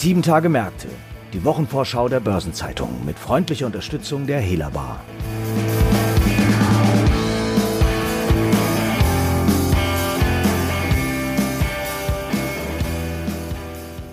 Sieben Tage Märkte, die Wochenvorschau der Börsenzeitung mit freundlicher Unterstützung der Hela Bar.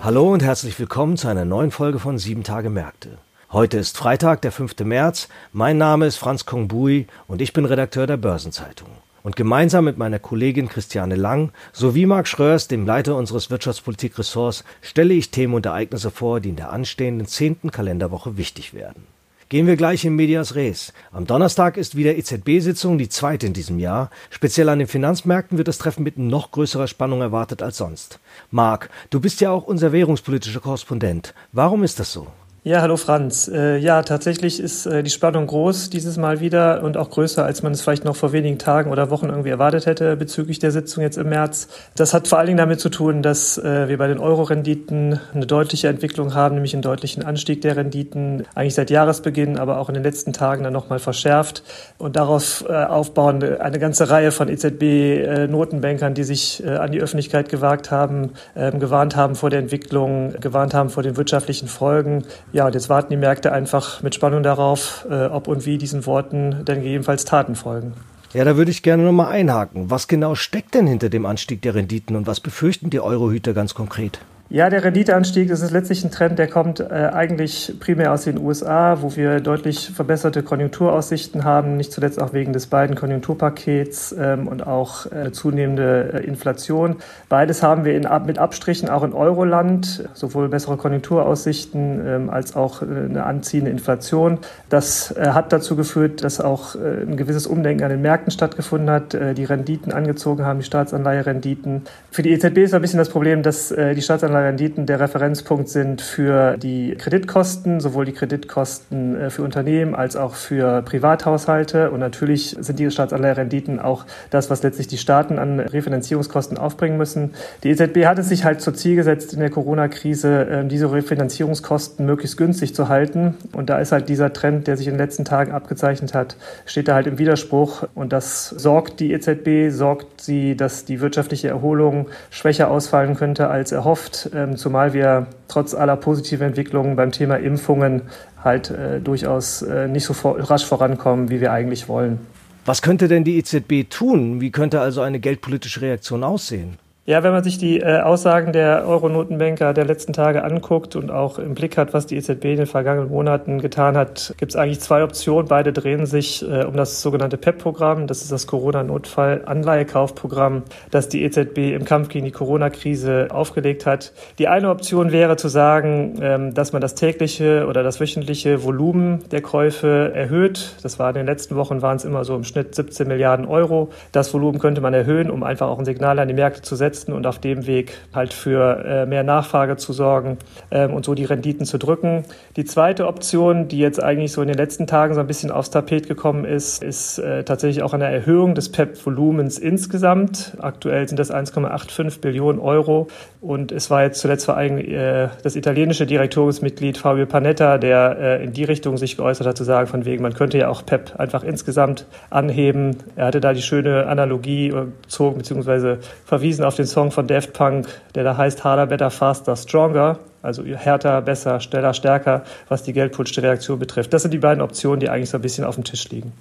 Hallo und herzlich willkommen zu einer neuen Folge von Sieben Tage Märkte. Heute ist Freitag, der 5. März. Mein Name ist Franz Kongbui und ich bin Redakteur der Börsenzeitung. Und gemeinsam mit meiner Kollegin Christiane Lang sowie Marc Schröers, dem Leiter unseres Wirtschaftspolitik-Ressorts, stelle ich Themen und Ereignisse vor, die in der anstehenden zehnten Kalenderwoche wichtig werden. Gehen wir gleich in Medias Res. Am Donnerstag ist wieder EZB-Sitzung, die zweite in diesem Jahr. Speziell an den Finanzmärkten wird das Treffen mit noch größerer Spannung erwartet als sonst. Marc, du bist ja auch unser währungspolitischer Korrespondent. Warum ist das so? Ja, hallo Franz. Äh, ja, tatsächlich ist äh, die Spannung groß dieses Mal wieder und auch größer, als man es vielleicht noch vor wenigen Tagen oder Wochen irgendwie erwartet hätte bezüglich der Sitzung jetzt im März. Das hat vor allen Dingen damit zu tun, dass äh, wir bei den Euro-Renditen eine deutliche Entwicklung haben, nämlich einen deutlichen Anstieg der Renditen, eigentlich seit Jahresbeginn, aber auch in den letzten Tagen dann nochmal verschärft und darauf äh, aufbauen eine ganze Reihe von EZB-Notenbankern, äh, die sich äh, an die Öffentlichkeit gewagt haben, ähm, gewarnt haben vor der Entwicklung, gewarnt haben vor den wirtschaftlichen Folgen ja, und jetzt warten die Märkte einfach mit Spannung darauf, äh, ob und wie diesen Worten dann gegebenenfalls Taten folgen. Ja, da würde ich gerne nochmal einhaken. Was genau steckt denn hinter dem Anstieg der Renditen und was befürchten die Eurohüter ganz konkret? Ja, der Renditeanstieg, das ist letztlich ein Trend, der kommt äh, eigentlich primär aus den USA, wo wir deutlich verbesserte Konjunkturaussichten haben, nicht zuletzt auch wegen des beiden Konjunkturpakets ähm, und auch äh, zunehmende äh, Inflation. Beides haben wir in, mit Abstrichen auch in Euroland, sowohl bessere Konjunkturaussichten ähm, als auch äh, eine anziehende Inflation. Das äh, hat dazu geführt, dass auch äh, ein gewisses Umdenken an den Märkten stattgefunden hat, die Renditen angezogen haben, die Staatsanleiherenditen. Für die EZB ist ein bisschen das Problem, dass die Staatsanleihe Renditen der Referenzpunkt sind für die Kreditkosten, sowohl die Kreditkosten äh, für Unternehmen als auch für Privathaushalte. Und natürlich sind die Staatsanleiherenditen auch das, was letztlich die Staaten an Refinanzierungskosten aufbringen müssen. Die EZB hat es sich halt zur Ziel gesetzt, in der Corona-Krise ähm, diese Refinanzierungskosten möglichst günstig zu halten. Und da ist halt dieser Trend, der sich in den letzten Tagen abgezeichnet hat, steht da halt im Widerspruch. Und das sorgt die EZB, sorgt sie, dass die wirtschaftliche Erholung schwächer ausfallen könnte als erhofft. Ähm, zumal wir trotz aller positiven Entwicklungen beim Thema Impfungen halt äh, durchaus äh, nicht so rasch vorankommen, wie wir eigentlich wollen. Was könnte denn die EZB tun? Wie könnte also eine geldpolitische Reaktion aussehen? Ja, wenn man sich die äh, Aussagen der Euro-Notenbanker der letzten Tage anguckt und auch im Blick hat, was die EZB in den vergangenen Monaten getan hat, gibt es eigentlich zwei Optionen. Beide drehen sich äh, um das sogenannte PEP-Programm. Das ist das Corona-Notfall-Anleihekaufprogramm, das die EZB im Kampf gegen die Corona-Krise aufgelegt hat. Die eine Option wäre zu sagen, ähm, dass man das tägliche oder das wöchentliche Volumen der Käufe erhöht. Das war in den letzten Wochen waren es immer so im Schnitt 17 Milliarden Euro. Das Volumen könnte man erhöhen, um einfach auch ein Signal an die Märkte zu setzen setzen und auf dem Weg halt für äh, mehr Nachfrage zu sorgen ähm, und so die Renditen zu drücken. Die zweite Option, die jetzt eigentlich so in den letzten Tagen so ein bisschen aufs Tapet gekommen ist, ist äh, tatsächlich auch eine Erhöhung des PEP-Volumens insgesamt. Aktuell sind das 1,85 Billionen Euro und es war jetzt zuletzt vor allem äh, das italienische Direktoriumsmitglied Fabio Panetta, der äh, in die Richtung sich geäußert hat, zu sagen, von wegen, man könnte ja auch PEP einfach insgesamt anheben. Er hatte da die schöne Analogie gezogen, beziehungsweise verwiesen auf den den Song von Daft Punk, der da heißt Harder, Better, Faster, Stronger. Also härter, besser, schneller, stärker, was die Geldputschreaktion betrifft. Das sind die beiden Optionen, die eigentlich so ein bisschen auf dem Tisch liegen.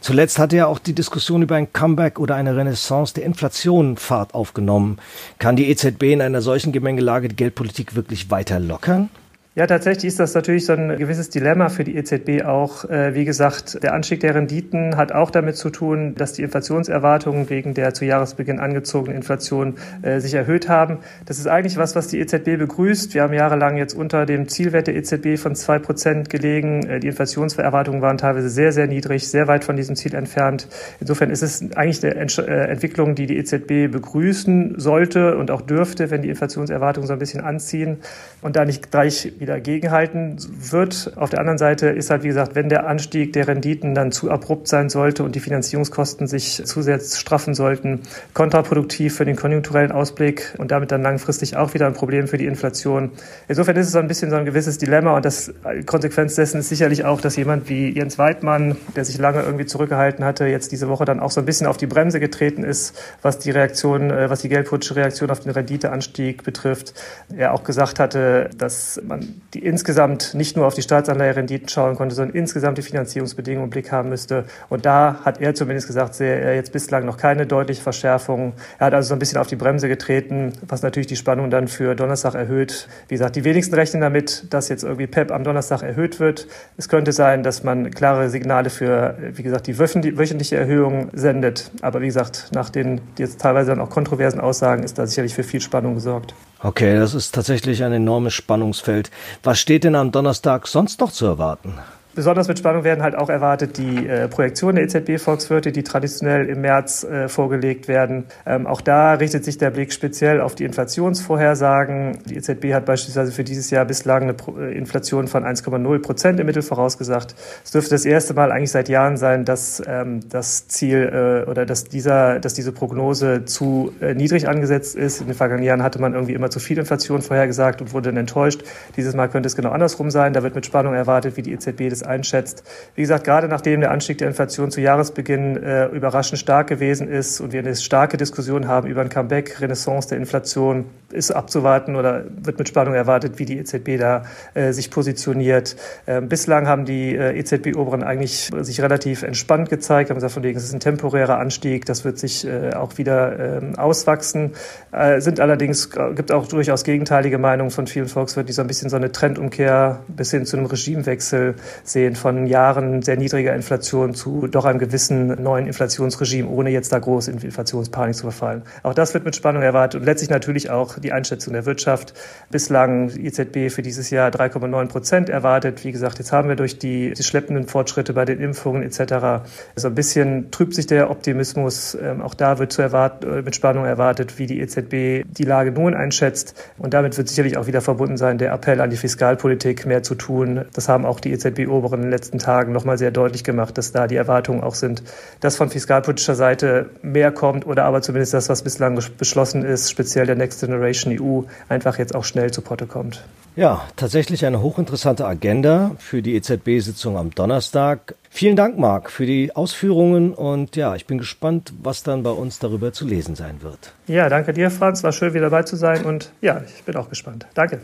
Zuletzt hatte ja auch die Diskussion über ein Comeback oder eine Renaissance der Inflation Fahrt aufgenommen. Kann die EZB in einer solchen Gemengelage die Geldpolitik wirklich weiter lockern? Ja, tatsächlich ist das natürlich so ein gewisses Dilemma für die EZB auch. Äh, wie gesagt, der Anstieg der Renditen hat auch damit zu tun, dass die Inflationserwartungen wegen der zu Jahresbeginn angezogenen Inflation äh, sich erhöht haben. Das ist eigentlich was, was die EZB begrüßt. Wir haben jahrelang jetzt unter dem Zielwert der EZB von zwei Prozent gelegen. Äh, die Inflationserwartungen waren teilweise sehr, sehr niedrig, sehr weit von diesem Ziel entfernt. Insofern ist es eigentlich eine Entwicklung, die die EZB begrüßen sollte und auch dürfte, wenn die Inflationserwartungen so ein bisschen anziehen und da nicht gleich wieder dagegenhalten wird. Auf der anderen Seite ist halt, wie gesagt, wenn der Anstieg der Renditen dann zu abrupt sein sollte und die Finanzierungskosten sich zusätzlich straffen sollten, kontraproduktiv für den konjunkturellen Ausblick und damit dann langfristig auch wieder ein Problem für die Inflation. Insofern ist es so ein bisschen so ein gewisses Dilemma und das Konsequenz dessen ist sicherlich auch, dass jemand wie Jens Weidmann, der sich lange irgendwie zurückgehalten hatte, jetzt diese Woche dann auch so ein bisschen auf die Bremse getreten ist, was die Reaktion, äh, was die geldpolitische Reaktion auf den Renditeanstieg betrifft. Er auch gesagt hatte, dass man die insgesamt nicht nur auf die Staatsanleiherenditen schauen konnte, sondern insgesamt die Finanzierungsbedingungen im Blick haben müsste. Und da hat er zumindest gesagt, sehe er jetzt bislang noch keine deutliche Verschärfung. Er hat also so ein bisschen auf die Bremse getreten, was natürlich die Spannung dann für Donnerstag erhöht. Wie gesagt, die wenigsten rechnen damit, dass jetzt irgendwie PEP am Donnerstag erhöht wird. Es könnte sein, dass man klare Signale für, wie gesagt, die wöchentliche Erhöhung sendet. Aber wie gesagt, nach den jetzt teilweise dann auch kontroversen Aussagen ist da sicherlich für viel Spannung gesorgt. Okay, das ist tatsächlich ein enormes Spannungsfeld. Was steht denn am Donnerstag sonst noch zu erwarten? Besonders mit Spannung werden halt auch erwartet die äh, Projektionen der EZB-Volkswirte, die traditionell im März äh, vorgelegt werden. Ähm, auch da richtet sich der Blick speziell auf die Inflationsvorhersagen. Die EZB hat beispielsweise für dieses Jahr bislang eine Pro äh, Inflation von 1,0 Prozent im Mittel vorausgesagt. Es dürfte das erste Mal eigentlich seit Jahren sein, dass ähm, das Ziel äh, oder dass dieser, dass diese Prognose zu äh, niedrig angesetzt ist. In den vergangenen Jahren hatte man irgendwie immer zu viel Inflation vorhergesagt und wurde dann enttäuscht. Dieses Mal könnte es genau andersrum sein. Da wird mit Spannung erwartet, wie die EZB das einschätzt. Wie gesagt, gerade nachdem der Anstieg der Inflation zu Jahresbeginn äh, überraschend stark gewesen ist und wir eine starke Diskussion haben über ein Comeback, Renaissance der Inflation, ist abzuwarten oder wird mit Spannung erwartet, wie die EZB da äh, sich positioniert. Ähm, bislang haben die äh, EZB-Oberen eigentlich sich relativ entspannt gezeigt, haben gesagt, von wegen, es ist ein temporärer Anstieg, das wird sich äh, auch wieder ähm, auswachsen. Äh, sind allerdings, äh, gibt auch durchaus gegenteilige Meinungen von vielen Volkswirten, die so ein bisschen so eine Trendumkehr bis hin zu einem Regimewechsel sehen, von Jahren sehr niedriger Inflation zu doch einem gewissen neuen Inflationsregime, ohne jetzt da groß in Inflationspanik zu verfallen. Auch das wird mit Spannung erwartet und letztlich natürlich auch die Einschätzung der Wirtschaft. Bislang EZB für dieses Jahr 3,9 Prozent erwartet. Wie gesagt, jetzt haben wir durch die, die schleppenden Fortschritte bei den Impfungen etc. so ein bisschen trübt sich der Optimismus. Ähm, auch da wird zu erwarten, äh, mit Spannung erwartet, wie die EZB die Lage nun einschätzt. Und damit wird sicherlich auch wieder verbunden sein der Appell an die Fiskalpolitik, mehr zu tun. Das haben auch die EZB-Oberen in den letzten Tagen nochmal sehr deutlich gemacht, dass da die Erwartungen auch sind, dass von fiskalpolitischer Seite mehr kommt oder aber zumindest das, was bislang beschlossen ist, speziell der Next Generation Generation EU einfach jetzt auch schnell zu Potte kommt. Ja, tatsächlich eine hochinteressante Agenda für die EZB-Sitzung am Donnerstag. Vielen Dank, Marc, für die Ausführungen und ja, ich bin gespannt, was dann bei uns darüber zu lesen sein wird. Ja, danke dir, Franz. War schön, wieder dabei zu sein und ja, ich bin auch gespannt. Danke.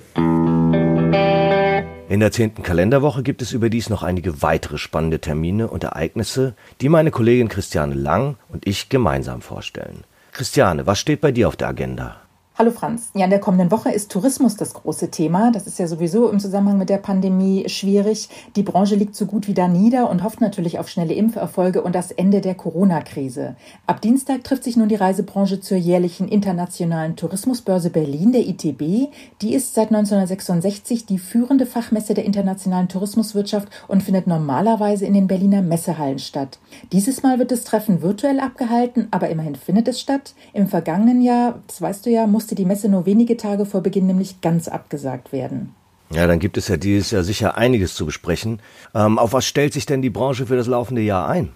In der zehnten Kalenderwoche gibt es überdies noch einige weitere spannende Termine und Ereignisse, die meine Kollegin Christiane Lang und ich gemeinsam vorstellen. Christiane, was steht bei dir auf der Agenda? Hallo Franz. Ja, in der kommenden Woche ist Tourismus das große Thema. Das ist ja sowieso im Zusammenhang mit der Pandemie schwierig. Die Branche liegt so gut wie da nieder und hofft natürlich auf schnelle Impferfolge und das Ende der Corona-Krise. Ab Dienstag trifft sich nun die Reisebranche zur jährlichen internationalen Tourismusbörse Berlin, der ITB. Die ist seit 1966 die führende Fachmesse der internationalen Tourismuswirtschaft und findet normalerweise in den Berliner Messehallen statt. Dieses Mal wird das Treffen virtuell abgehalten, aber immerhin findet es statt. Im vergangenen Jahr, das weißt du ja, muss musste die Messe nur wenige Tage vor Beginn nämlich ganz abgesagt werden. Ja, dann gibt es ja dieses Jahr sicher einiges zu besprechen. Ähm, auf was stellt sich denn die Branche für das laufende Jahr ein?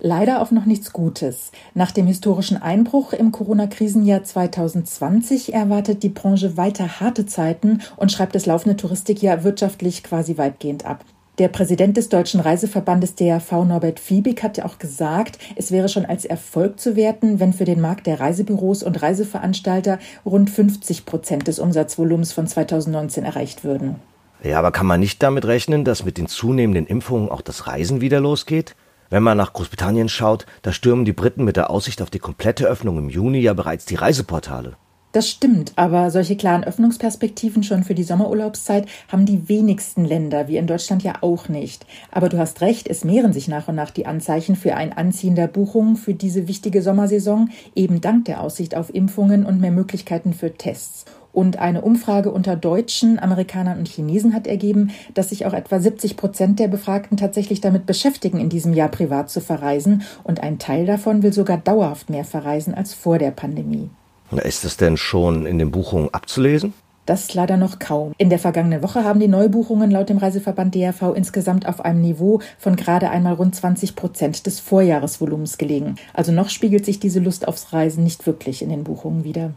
Leider auf noch nichts Gutes. Nach dem historischen Einbruch im Corona-Krisenjahr 2020 erwartet die Branche weiter harte Zeiten und schreibt das laufende Touristikjahr wirtschaftlich quasi weitgehend ab. Der Präsident des Deutschen Reiseverbandes DRV Norbert Fiebig hat ja auch gesagt, es wäre schon als Erfolg zu werten, wenn für den Markt der Reisebüros und Reiseveranstalter rund 50 Prozent des Umsatzvolumens von 2019 erreicht würden. Ja, aber kann man nicht damit rechnen, dass mit den zunehmenden Impfungen auch das Reisen wieder losgeht? Wenn man nach Großbritannien schaut, da stürmen die Briten mit der Aussicht auf die komplette Öffnung im Juni ja bereits die Reiseportale. Das stimmt, aber solche klaren Öffnungsperspektiven schon für die Sommerurlaubszeit haben die wenigsten Länder, wie in Deutschland ja auch nicht. Aber du hast recht, es mehren sich nach und nach die Anzeichen für ein Anziehen der Buchungen für diese wichtige Sommersaison, eben dank der Aussicht auf Impfungen und mehr Möglichkeiten für Tests. Und eine Umfrage unter Deutschen, Amerikanern und Chinesen hat ergeben, dass sich auch etwa 70 Prozent der Befragten tatsächlich damit beschäftigen, in diesem Jahr privat zu verreisen. Und ein Teil davon will sogar dauerhaft mehr verreisen als vor der Pandemie. Ist das denn schon in den Buchungen abzulesen? Das leider noch kaum. In der vergangenen Woche haben die Neubuchungen laut dem Reiseverband DRV insgesamt auf einem Niveau von gerade einmal rund 20 Prozent des Vorjahresvolumens gelegen. Also noch spiegelt sich diese Lust aufs Reisen nicht wirklich in den Buchungen wieder.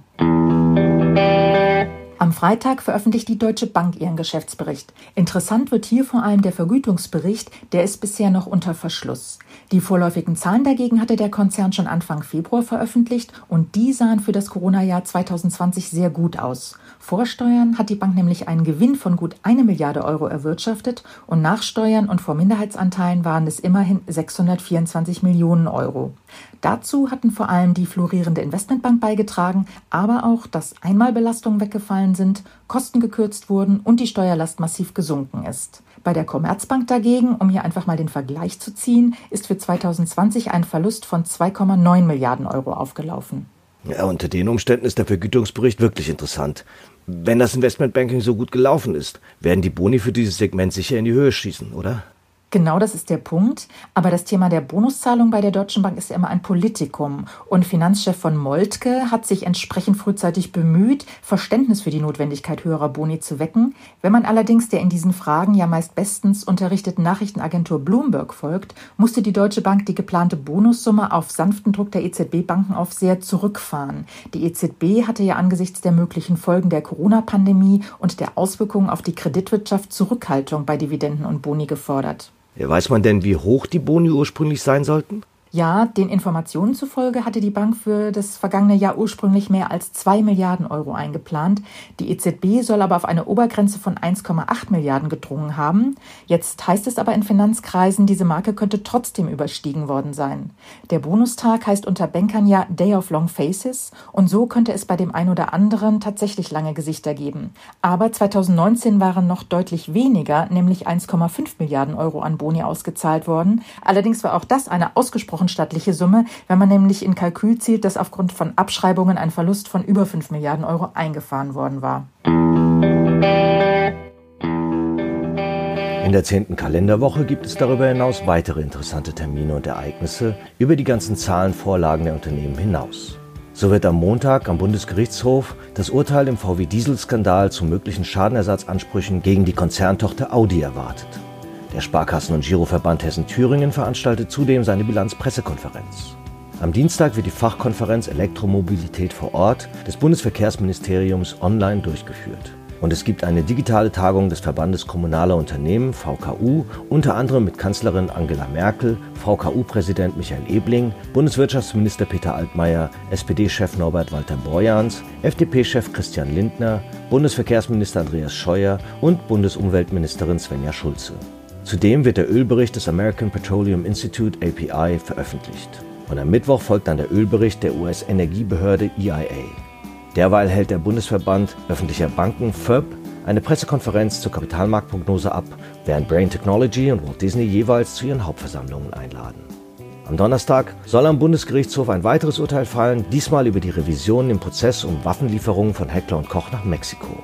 Am Freitag veröffentlicht die Deutsche Bank ihren Geschäftsbericht. Interessant wird hier vor allem der Vergütungsbericht, der ist bisher noch unter Verschluss. Die vorläufigen Zahlen dagegen hatte der Konzern schon Anfang Februar veröffentlicht und die sahen für das Corona-Jahr 2020 sehr gut aus. Vor Steuern hat die Bank nämlich einen Gewinn von gut eine Milliarde Euro erwirtschaftet und nach Steuern und vor Minderheitsanteilen waren es immerhin 624 Millionen Euro. Dazu hatten vor allem die florierende Investmentbank beigetragen, aber auch, dass Einmalbelastungen weggefallen sind, Kosten gekürzt wurden und die Steuerlast massiv gesunken ist. Bei der Commerzbank dagegen, um hier einfach mal den Vergleich zu ziehen, ist für 2020 ein Verlust von 2,9 Milliarden Euro aufgelaufen. Ja, unter den Umständen ist der Vergütungsbericht wirklich interessant. Wenn das Investmentbanking so gut gelaufen ist, werden die Boni für dieses Segment sicher in die Höhe schießen, oder? Genau das ist der Punkt. Aber das Thema der Bonuszahlung bei der Deutschen Bank ist ja immer ein Politikum. Und Finanzchef von Moltke hat sich entsprechend frühzeitig bemüht, Verständnis für die Notwendigkeit höherer Boni zu wecken. Wenn man allerdings der in diesen Fragen ja meist bestens unterrichteten Nachrichtenagentur Bloomberg folgt, musste die Deutsche Bank die geplante Bonussumme auf sanften Druck der EZB-Bankenaufseher zurückfahren. Die EZB hatte ja angesichts der möglichen Folgen der Corona-Pandemie und der Auswirkungen auf die Kreditwirtschaft Zurückhaltung bei Dividenden und Boni gefordert. Weiß man denn, wie hoch die Boni ursprünglich sein sollten? Ja, den Informationen zufolge hatte die Bank für das vergangene Jahr ursprünglich mehr als 2 Milliarden Euro eingeplant. Die EZB soll aber auf eine Obergrenze von 1,8 Milliarden gedrungen haben. Jetzt heißt es aber in Finanzkreisen, diese Marke könnte trotzdem überstiegen worden sein. Der Bonustag heißt unter Bankern ja Day of Long Faces und so könnte es bei dem einen oder anderen tatsächlich lange Gesichter geben. Aber 2019 waren noch deutlich weniger, nämlich 1,5 Milliarden Euro an Boni ausgezahlt worden. Allerdings war auch das eine ausgesprochen ausgesprochen stattliche Summe, wenn man nämlich in Kalkül zieht, dass aufgrund von Abschreibungen ein Verlust von über 5 Milliarden Euro eingefahren worden war. In der zehnten Kalenderwoche gibt es darüber hinaus weitere interessante Termine und Ereignisse über die ganzen Zahlenvorlagen der Unternehmen hinaus. So wird am Montag am Bundesgerichtshof das Urteil im VW-Diesel-Skandal zu möglichen Schadenersatzansprüchen gegen die Konzerntochter Audi erwartet. Der Sparkassen- und Giroverband Hessen-Thüringen veranstaltet zudem seine Bilanzpressekonferenz. Am Dienstag wird die Fachkonferenz Elektromobilität vor Ort des Bundesverkehrsministeriums online durchgeführt. Und es gibt eine digitale Tagung des Verbandes Kommunaler Unternehmen VKU, unter anderem mit Kanzlerin Angela Merkel, VKU-Präsident Michael Ebling, Bundeswirtschaftsminister Peter Altmaier, SPD-Chef Norbert Walter Borjans, FDP-Chef Christian Lindner, Bundesverkehrsminister Andreas Scheuer und Bundesumweltministerin Svenja Schulze. Zudem wird der Ölbericht des American Petroleum Institute API veröffentlicht. Und am Mittwoch folgt dann der Ölbericht der US-Energiebehörde EIA. Derweil hält der Bundesverband öffentlicher Banken FERB eine Pressekonferenz zur Kapitalmarktprognose ab, während Brain Technology und Walt Disney jeweils zu ihren Hauptversammlungen einladen. Am Donnerstag soll am Bundesgerichtshof ein weiteres Urteil fallen, diesmal über die Revisionen im Prozess um Waffenlieferungen von Heckler und Koch nach Mexiko.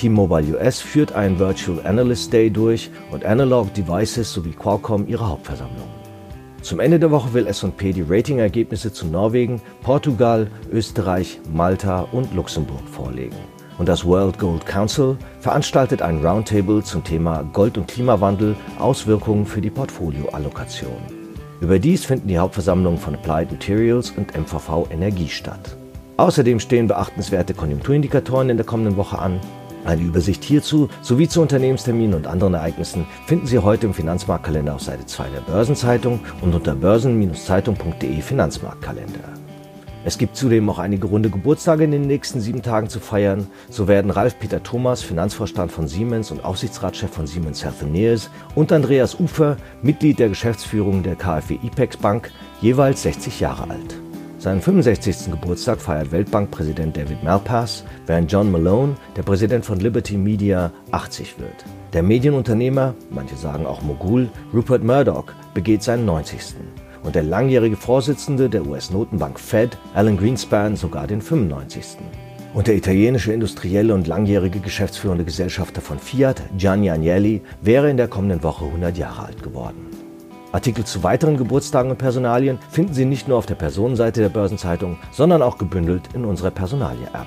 T-Mobile US führt einen Virtual Analyst Day durch und Analog Devices sowie Qualcomm ihre Hauptversammlung. Zum Ende der Woche will S&P die Ratingergebnisse zu Norwegen, Portugal, Österreich, Malta und Luxemburg vorlegen. Und das World Gold Council veranstaltet ein Roundtable zum Thema Gold und Klimawandel, Auswirkungen für die Portfolioallokation. Überdies finden die Hauptversammlungen von Applied Materials und MVV Energie statt. Außerdem stehen beachtenswerte Konjunkturindikatoren in der kommenden Woche an, eine Übersicht hierzu sowie zu Unternehmensterminen und anderen Ereignissen finden Sie heute im Finanzmarktkalender auf Seite 2 der Börsenzeitung und unter börsen-zeitung.de Finanzmarktkalender. Es gibt zudem auch einige runde Geburtstage in den nächsten sieben Tagen zu feiern. So werden Ralf-Peter Thomas, Finanzvorstand von Siemens und Aufsichtsratschef von Siemens Healthineers und Andreas Ufer, Mitglied der Geschäftsführung der KfW IPEX Bank, jeweils 60 Jahre alt. Seinen 65. Geburtstag feiert Weltbankpräsident David Malpass, während John Malone, der Präsident von Liberty Media, 80 wird. Der Medienunternehmer, manche sagen auch Mogul, Rupert Murdoch begeht seinen 90. Und der langjährige Vorsitzende der US-Notenbank Fed, Alan Greenspan, sogar den 95. Und der italienische Industrielle und langjährige geschäftsführende Gesellschafter von Fiat, Gianni Agnelli, wäre in der kommenden Woche 100 Jahre alt geworden. Artikel zu weiteren Geburtstagen und Personalien finden Sie nicht nur auf der Personenseite der Börsenzeitung, sondern auch gebündelt in unserer Personalie-App.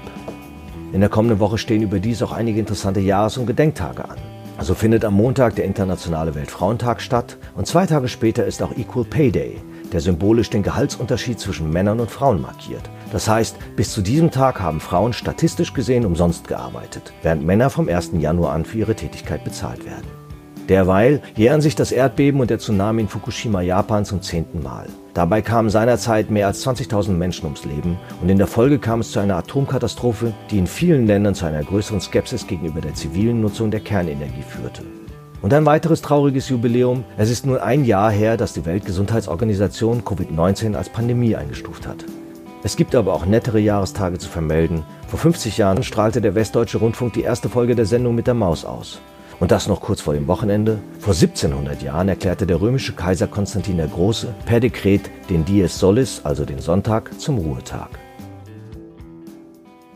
In der kommenden Woche stehen überdies auch einige interessante Jahres- und Gedenktage an. Also findet am Montag der Internationale Weltfrauentag statt und zwei Tage später ist auch Equal Pay Day, der symbolisch den Gehaltsunterschied zwischen Männern und Frauen markiert. Das heißt, bis zu diesem Tag haben Frauen statistisch gesehen umsonst gearbeitet, während Männer vom 1. Januar an für ihre Tätigkeit bezahlt werden. Derweil jähren sich das Erdbeben und der Tsunami in Fukushima Japan zum zehnten Mal. Dabei kamen seinerzeit mehr als 20.000 Menschen ums Leben und in der Folge kam es zu einer Atomkatastrophe, die in vielen Ländern zu einer größeren Skepsis gegenüber der zivilen Nutzung der Kernenergie führte. Und ein weiteres trauriges Jubiläum. Es ist nun ein Jahr her, dass die Weltgesundheitsorganisation Covid-19 als Pandemie eingestuft hat. Es gibt aber auch nettere Jahrestage zu vermelden. Vor 50 Jahren strahlte der Westdeutsche Rundfunk die erste Folge der Sendung mit der Maus aus. Und das noch kurz vor dem Wochenende. Vor 1700 Jahren erklärte der römische Kaiser Konstantin der Große per Dekret den Dies Solis, also den Sonntag, zum Ruhetag.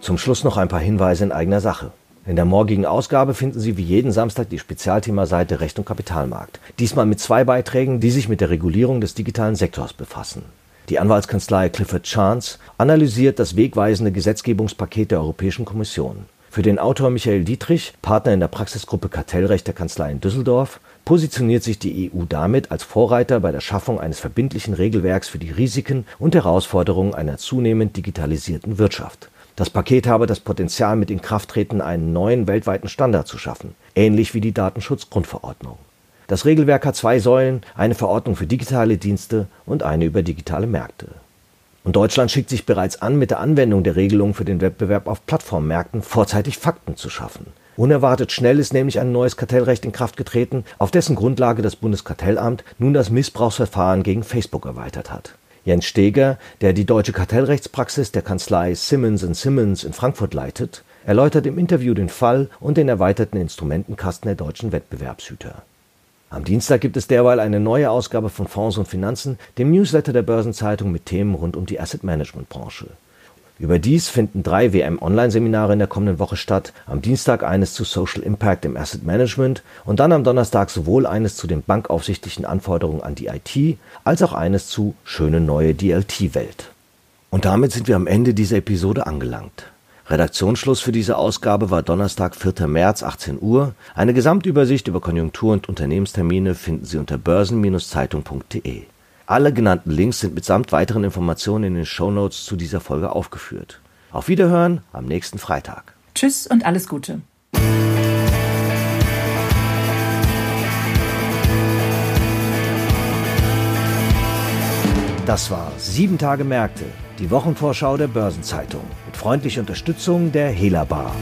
Zum Schluss noch ein paar Hinweise in eigener Sache. In der morgigen Ausgabe finden Sie wie jeden Samstag die Spezialthemaseite Recht und Kapitalmarkt. Diesmal mit zwei Beiträgen, die sich mit der Regulierung des digitalen Sektors befassen. Die Anwaltskanzlei Clifford Chance analysiert das wegweisende Gesetzgebungspaket der Europäischen Kommission. Für den Autor Michael Dietrich, Partner in der Praxisgruppe Kartellrecht der Kanzlei in Düsseldorf, positioniert sich die EU damit als Vorreiter bei der Schaffung eines verbindlichen Regelwerks für die Risiken und Herausforderungen einer zunehmend digitalisierten Wirtschaft. Das Paket habe das Potenzial, mit Inkrafttreten einen neuen weltweiten Standard zu schaffen, ähnlich wie die Datenschutzgrundverordnung. Das Regelwerk hat zwei Säulen, eine Verordnung für digitale Dienste und eine über digitale Märkte. Und Deutschland schickt sich bereits an, mit der Anwendung der Regelung für den Wettbewerb auf Plattformmärkten vorzeitig Fakten zu schaffen. Unerwartet schnell ist nämlich ein neues Kartellrecht in Kraft getreten, auf dessen Grundlage das Bundeskartellamt nun das Missbrauchsverfahren gegen Facebook erweitert hat. Jens Steger, der die deutsche Kartellrechtspraxis der Kanzlei Simmons Simmons in Frankfurt leitet, erläutert im Interview den Fall und den erweiterten Instrumentenkasten der deutschen Wettbewerbshüter. Am Dienstag gibt es derweil eine neue Ausgabe von Fonds und Finanzen, dem Newsletter der Börsenzeitung mit Themen rund um die Asset Management Branche. Überdies finden drei WM-Online-Seminare in der kommenden Woche statt. Am Dienstag eines zu Social Impact im Asset Management und dann am Donnerstag sowohl eines zu den bankaufsichtlichen Anforderungen an die IT als auch eines zu Schöne neue DLT-Welt. Und damit sind wir am Ende dieser Episode angelangt. Redaktionsschluss für diese Ausgabe war Donnerstag, 4. März, 18 Uhr. Eine Gesamtübersicht über Konjunktur- und Unternehmenstermine finden Sie unter börsen-zeitung.de. Alle genannten Links sind mitsamt weiteren Informationen in den Shownotes zu dieser Folge aufgeführt. Auf Wiederhören am nächsten Freitag. Tschüss und alles Gute. Das war Sieben Tage Märkte, die Wochenvorschau der Börsenzeitung mit freundlicher Unterstützung der Hela Bar.